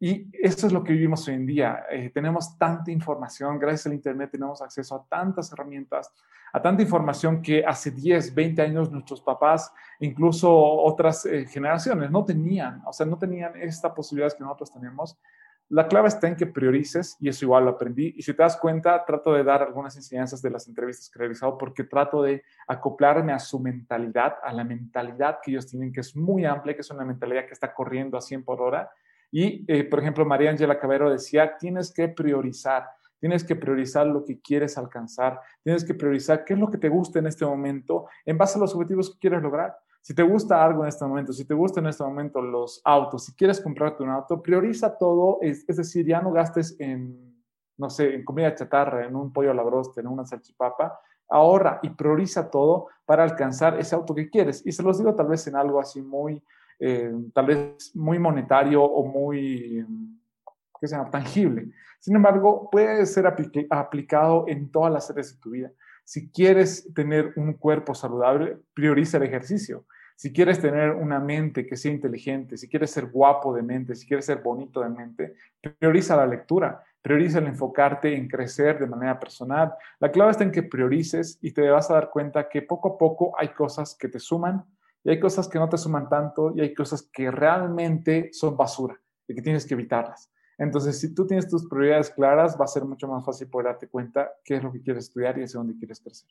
Y eso es lo que vivimos hoy en día. Eh, tenemos tanta información, gracias al Internet tenemos acceso a tantas herramientas, a tanta información que hace 10, 20 años nuestros papás, incluso otras eh, generaciones, no tenían, o sea, no tenían esta posibilidad que nosotros tenemos. La clave está en que priorices y eso igual lo aprendí. Y si te das cuenta, trato de dar algunas enseñanzas de las entrevistas que he realizado porque trato de acoplarme a su mentalidad, a la mentalidad que ellos tienen, que es muy amplia, que es una mentalidad que está corriendo a 100 por hora y, eh, por ejemplo, María Ángela Cabero decía, tienes que priorizar, tienes que priorizar lo que quieres alcanzar, tienes que priorizar qué es lo que te gusta en este momento en base a los objetivos que quieres lograr. Si te gusta algo en este momento, si te gustan en este momento los autos, si quieres comprarte un auto, prioriza todo, es, decir, ya no gastes en, no sé, en comida chatarra, en un pollo a la en una salchipapa, ahorra y prioriza todo para alcanzar ese auto que quieres. Y se los digo tal vez en algo así muy, eh, tal vez muy monetario o muy, ¿qué se tangible. Sin embargo, puede ser aplicado en todas las áreas de tu vida. Si quieres tener un cuerpo saludable, prioriza el ejercicio. Si quieres tener una mente que sea inteligente, si quieres ser guapo de mente, si quieres ser bonito de mente, prioriza la lectura, prioriza el enfocarte en crecer de manera personal. La clave está en que priorices y te vas a dar cuenta que poco a poco hay cosas que te suman, y hay cosas que no te suman tanto y hay cosas que realmente son basura y que tienes que evitarlas. Entonces, si tú tienes tus prioridades claras, va a ser mucho más fácil poder darte cuenta qué es lo que quieres estudiar y hacia dónde quieres crecer.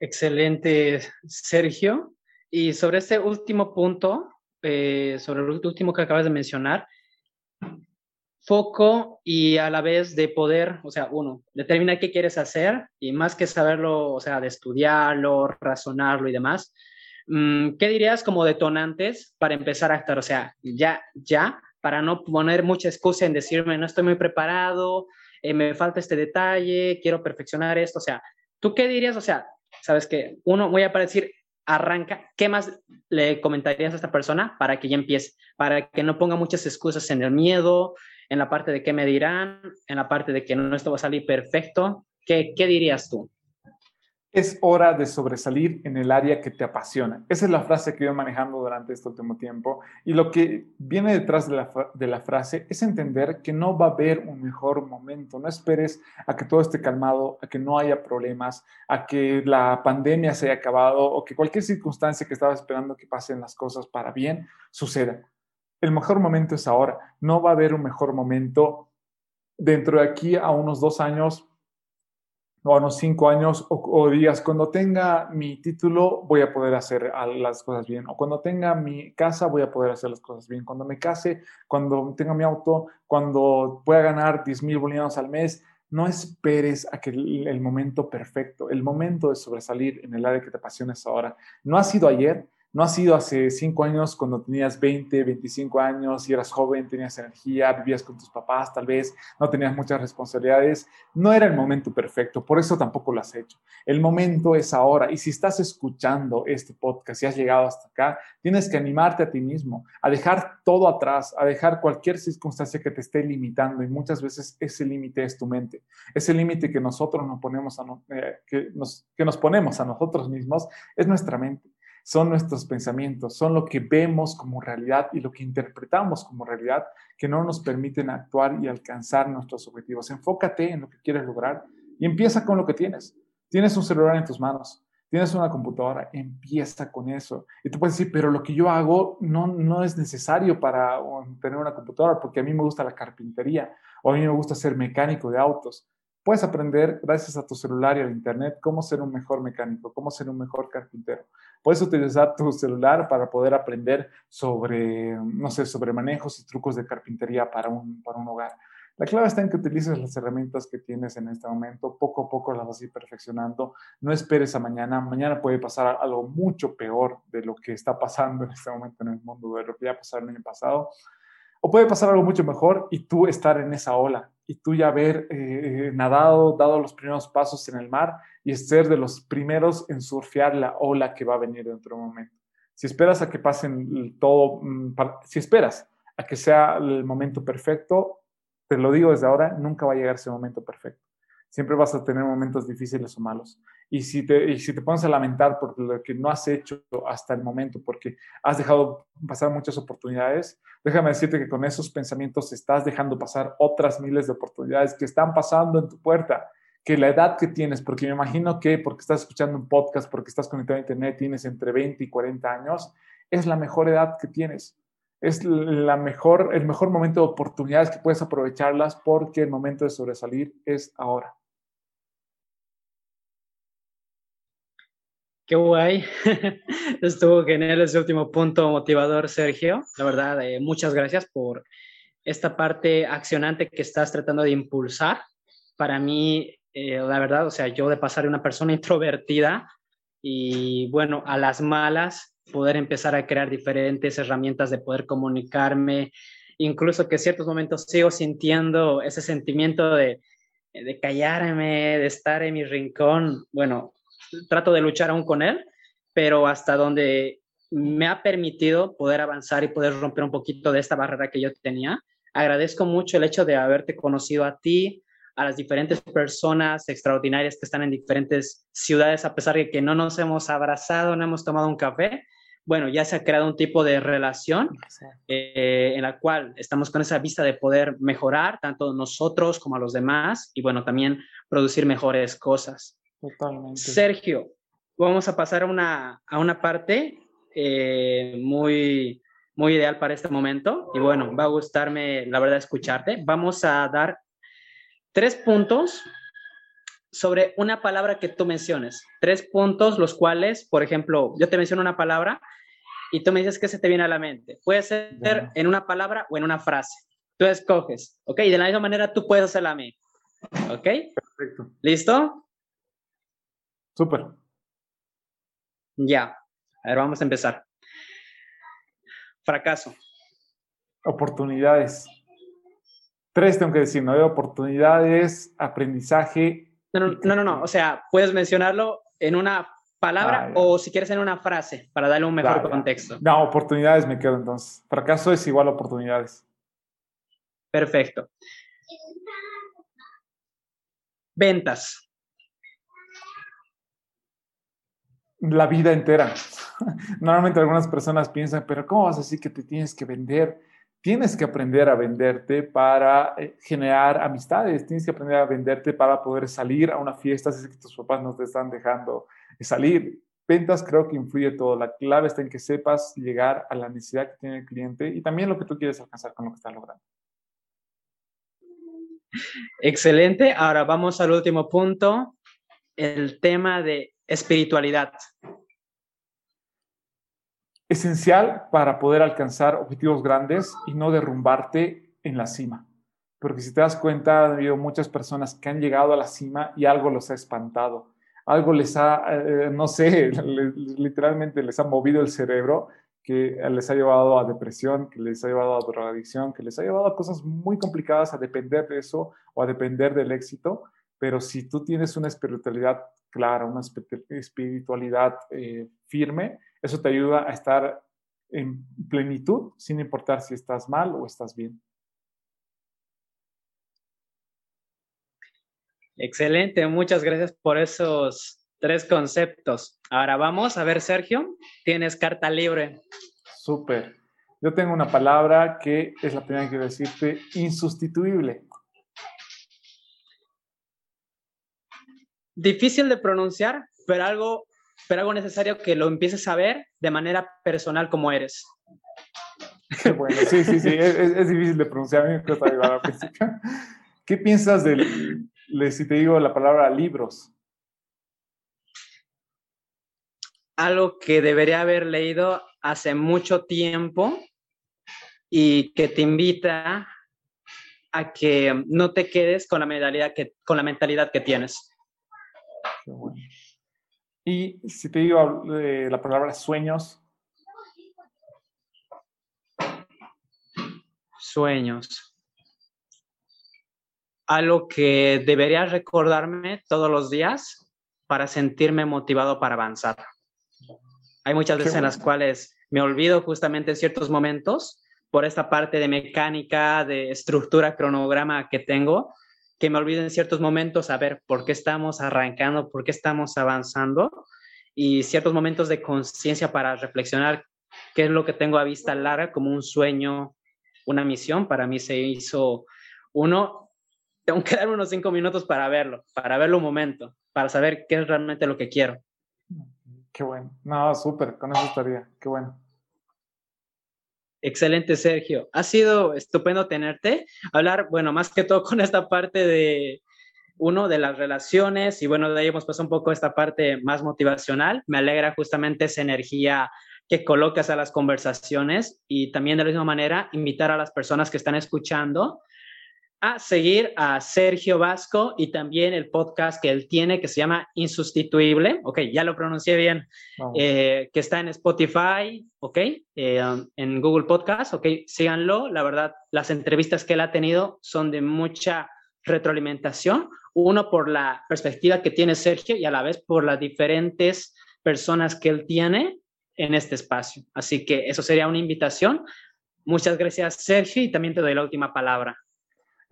Excelente, Sergio. Y sobre este último punto, eh, sobre el último que acabas de mencionar, foco y a la vez de poder, o sea, uno, determinar qué quieres hacer y más que saberlo, o sea, de estudiarlo, razonarlo y demás, mm, ¿qué dirías como detonantes para empezar a actuar? O sea, ya, ya, para no poner mucha excusa en decirme, no estoy muy preparado, eh, me falta este detalle, quiero perfeccionar esto, o sea, ¿tú qué dirías? O sea, sabes que uno, voy a decir, arranca, ¿qué más le comentarías a esta persona para que ya empiece? Para que no ponga muchas excusas en el miedo, en la parte de qué me dirán, en la parte de que no esto va a salir perfecto. ¿Qué, qué dirías tú? Es hora de sobresalir en el área que te apasiona. Esa es la frase que he ido manejando durante este último tiempo. Y lo que viene detrás de la, de la, frase es entender que no va a haber un mejor momento. No esperes a que todo esté calmado, a que no haya problemas, a que la pandemia se haya acabado o que cualquier circunstancia que estabas esperando que pasen las cosas para bien suceda el mejor momento es ahora. No va a haber un mejor momento dentro de aquí a unos dos años o a unos cinco años o, días. Cuando tenga mi título voy a poder hacer las cosas bien. O cuando tenga mi casa voy a poder hacer las cosas bien. Cuando me case, cuando tenga mi auto, cuando pueda ganar 10 mil bolivianos al mes. No esperes a que el, el momento perfecto, el momento de sobresalir en el área que te apasiona es ahora. No ha sido ayer, no ha sido hace cinco años cuando tenías 20, 25 años y eras joven, tenías energía, vivías con tus papás, tal vez no tenías muchas responsabilidades. No era el momento perfecto, por eso tampoco lo has hecho. El momento es ahora y si estás escuchando este podcast y has llegado hasta acá, tienes que animarte a ti mismo, a dejar todo atrás, a dejar cualquier circunstancia que te esté limitando y muchas veces ese límite es tu mente. Ese límite que nosotros nos ponemos a, eh, que nos, que nos ponemos a nosotros mismos es nuestra mente son nuestros pensamientos, son lo que vemos como realidad y lo que interpretamos como realidad que no nos permiten actuar y alcanzar nuestros objetivos. Enfócate en lo que quieres lograr y empieza con lo que tienes. Tienes un celular en tus manos, tienes una computadora, empieza con eso. Y tú puedes decir, pero lo que yo hago no, no es necesario para tener una computadora, porque a mí me gusta la carpintería o a mí me gusta ser mecánico de autos. Puedes aprender, gracias a tu celular y al Internet, cómo ser un mejor mecánico, cómo ser un mejor carpintero. Puedes utilizar tu celular para poder aprender sobre, no sé, sobre manejos y trucos de carpintería para un, para un hogar. La clave está en que utilices las herramientas que tienes en este momento, poco a poco las vas a ir perfeccionando. No esperes a mañana. Mañana puede pasar algo mucho peor de lo que está pasando en este momento en el mundo, de lo que ya pasó el pasado. O puede pasar algo mucho mejor y tú estar en esa ola y tú ya haber eh, nadado, dado los primeros pasos en el mar y ser de los primeros en surfear la ola que va a venir dentro de un momento. Si esperas a que pasen todo, mm, si esperas a que sea el momento perfecto, te lo digo desde ahora, nunca va a llegar ese momento perfecto. Siempre vas a tener momentos difíciles o malos. Y si, te, y si te pones a lamentar por lo que no has hecho hasta el momento, porque has dejado pasar muchas oportunidades, déjame decirte que con esos pensamientos estás dejando pasar otras miles de oportunidades que están pasando en tu puerta, que la edad que tienes, porque me imagino que porque estás escuchando un podcast, porque estás conectado a Internet, tienes entre 20 y 40 años, es la mejor edad que tienes. Es la mejor, el mejor momento de oportunidades que puedes aprovecharlas porque el momento de sobresalir es ahora. Qué guay. Estuvo genial ese último punto motivador, Sergio. La verdad, eh, muchas gracias por esta parte accionante que estás tratando de impulsar. Para mí, eh, la verdad, o sea, yo de pasar de una persona introvertida y, bueno, a las malas, poder empezar a crear diferentes herramientas de poder comunicarme, incluso que en ciertos momentos sigo sintiendo ese sentimiento de, de callarme, de estar en mi rincón. Bueno, trato de luchar aún con él, pero hasta donde me ha permitido poder avanzar y poder romper un poquito de esta barrera que yo tenía. Agradezco mucho el hecho de haberte conocido a ti, a las diferentes personas extraordinarias que están en diferentes ciudades, a pesar de que no nos hemos abrazado, no hemos tomado un café. Bueno, ya se ha creado un tipo de relación eh, en la cual estamos con esa vista de poder mejorar tanto nosotros como a los demás y bueno, también producir mejores cosas. Sergio, vamos a pasar a una, a una parte eh, muy, muy ideal para este momento. Y bueno, va a gustarme, la verdad, escucharte. Vamos a dar tres puntos sobre una palabra que tú menciones. Tres puntos, los cuales, por ejemplo, yo te menciono una palabra y tú me dices qué se te viene a la mente. Puede ser en una palabra o en una frase. Tú escoges, ¿ok? De la misma manera tú puedes hacerla a mí. ¿Ok? Perfecto. ¿Listo? Súper. Ya. A ver, vamos a empezar. Fracaso. Oportunidades. Tres tengo que decir, ¿no? Oportunidades, aprendizaje. No, no, no, no, O sea, puedes mencionarlo en una palabra ah, o si quieres en una frase para darle un mejor contexto. No, oportunidades me quedo entonces. Fracaso es igual a oportunidades. Perfecto. Ventas. La vida entera. Normalmente algunas personas piensan, pero ¿cómo vas a decir que te tienes que vender? Tienes que aprender a venderte para eh, generar amistades, tienes que aprender a venderte para poder salir a una fiesta si es que tus papás no te están dejando salir. Ventas creo que influye todo. La clave está en que sepas llegar a la necesidad que tiene el cliente y también lo que tú quieres alcanzar con lo que estás logrando. Excelente. Ahora vamos al último punto, el tema de espiritualidad. Esencial para poder alcanzar objetivos grandes y no derrumbarte en la cima. Porque si te das cuenta, ha habido muchas personas que han llegado a la cima y algo los ha espantado. algo les ha, eh, no sé, literalmente les ha movido el cerebro, que les ha llevado a depresión, que les ha llevado a drogadicción, que les ha llevado a cosas muy complicadas, a depender de eso o a depender del éxito. Pero si tú tienes una espiritualidad clara, una espiritualidad eh, firme, eso te ayuda a estar en plenitud sin importar si estás mal o estás bien. Excelente, muchas gracias por esos tres conceptos. Ahora vamos a ver, Sergio, tienes carta libre. Súper. Yo tengo una palabra que es la primera que quiero decirte, insustituible. Difícil de pronunciar, pero algo, pero algo necesario que lo empieces a ver de manera personal como eres. bueno, sí, sí, sí, es, difícil de pronunciar. A mí me cuesta a ¿Qué piensas del, si te digo la palabra libros? Algo que debería haber leído hace mucho tiempo y que te invita a que no te quedes con la mentalidad que, con la mentalidad que tienes. Y si te digo eh, la palabra sueños. Sueños algo que debería recordarme todos los días para sentirme motivado para avanzar. Hay muchas veces en las cuales me olvido justamente en ciertos momentos por esta parte de mecánica, de estructura, cronograma que tengo, que me olvido en ciertos momentos a ver por qué estamos arrancando, por qué estamos avanzando y ciertos momentos de conciencia para reflexionar qué es lo que tengo a vista larga como un sueño, una misión. Para mí se hizo uno tengo que dar unos cinco minutos para verlo, para verlo un momento, para saber qué es realmente lo que quiero. Qué bueno. No, súper, con eso estaría. Qué bueno. Excelente, Sergio. Ha sido estupendo tenerte. Hablar, bueno, más que todo con esta parte de, uno, de las relaciones y bueno, de ahí hemos pasado un poco esta parte más motivacional. Me alegra justamente esa energía que colocas a las conversaciones y también de la misma manera invitar a las personas que están escuchando a seguir a Sergio Vasco y también el podcast que él tiene que se llama Insustituible, ok, ya lo pronuncié bien, eh, que está en Spotify, ok, eh, en Google Podcast, ok, síganlo, la verdad, las entrevistas que él ha tenido son de mucha retroalimentación, uno por la perspectiva que tiene Sergio y a la vez por las diferentes personas que él tiene en este espacio. Así que eso sería una invitación. Muchas gracias, Sergio, y también te doy la última palabra.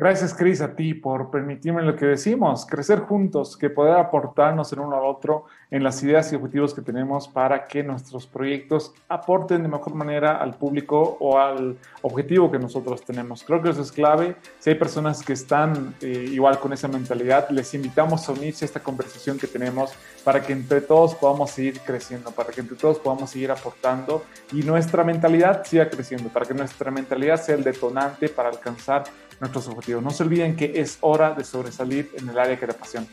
Gracias, Cris, a ti por permitirme lo que decimos, crecer juntos, que poder aportarnos el uno al otro en las ideas y objetivos que tenemos para que nuestros proyectos aporten de mejor manera al público o al objetivo que nosotros tenemos. Creo que eso es clave. Si hay personas que están eh, igual con esa mentalidad, les invitamos a unirse a esta conversación que tenemos para que entre todos podamos seguir creciendo, para que entre todos podamos seguir aportando y nuestra mentalidad siga creciendo, para que nuestra mentalidad sea el detonante para alcanzar nuestros objetivos. No se olviden que es hora de sobresalir en el área que te apasiona.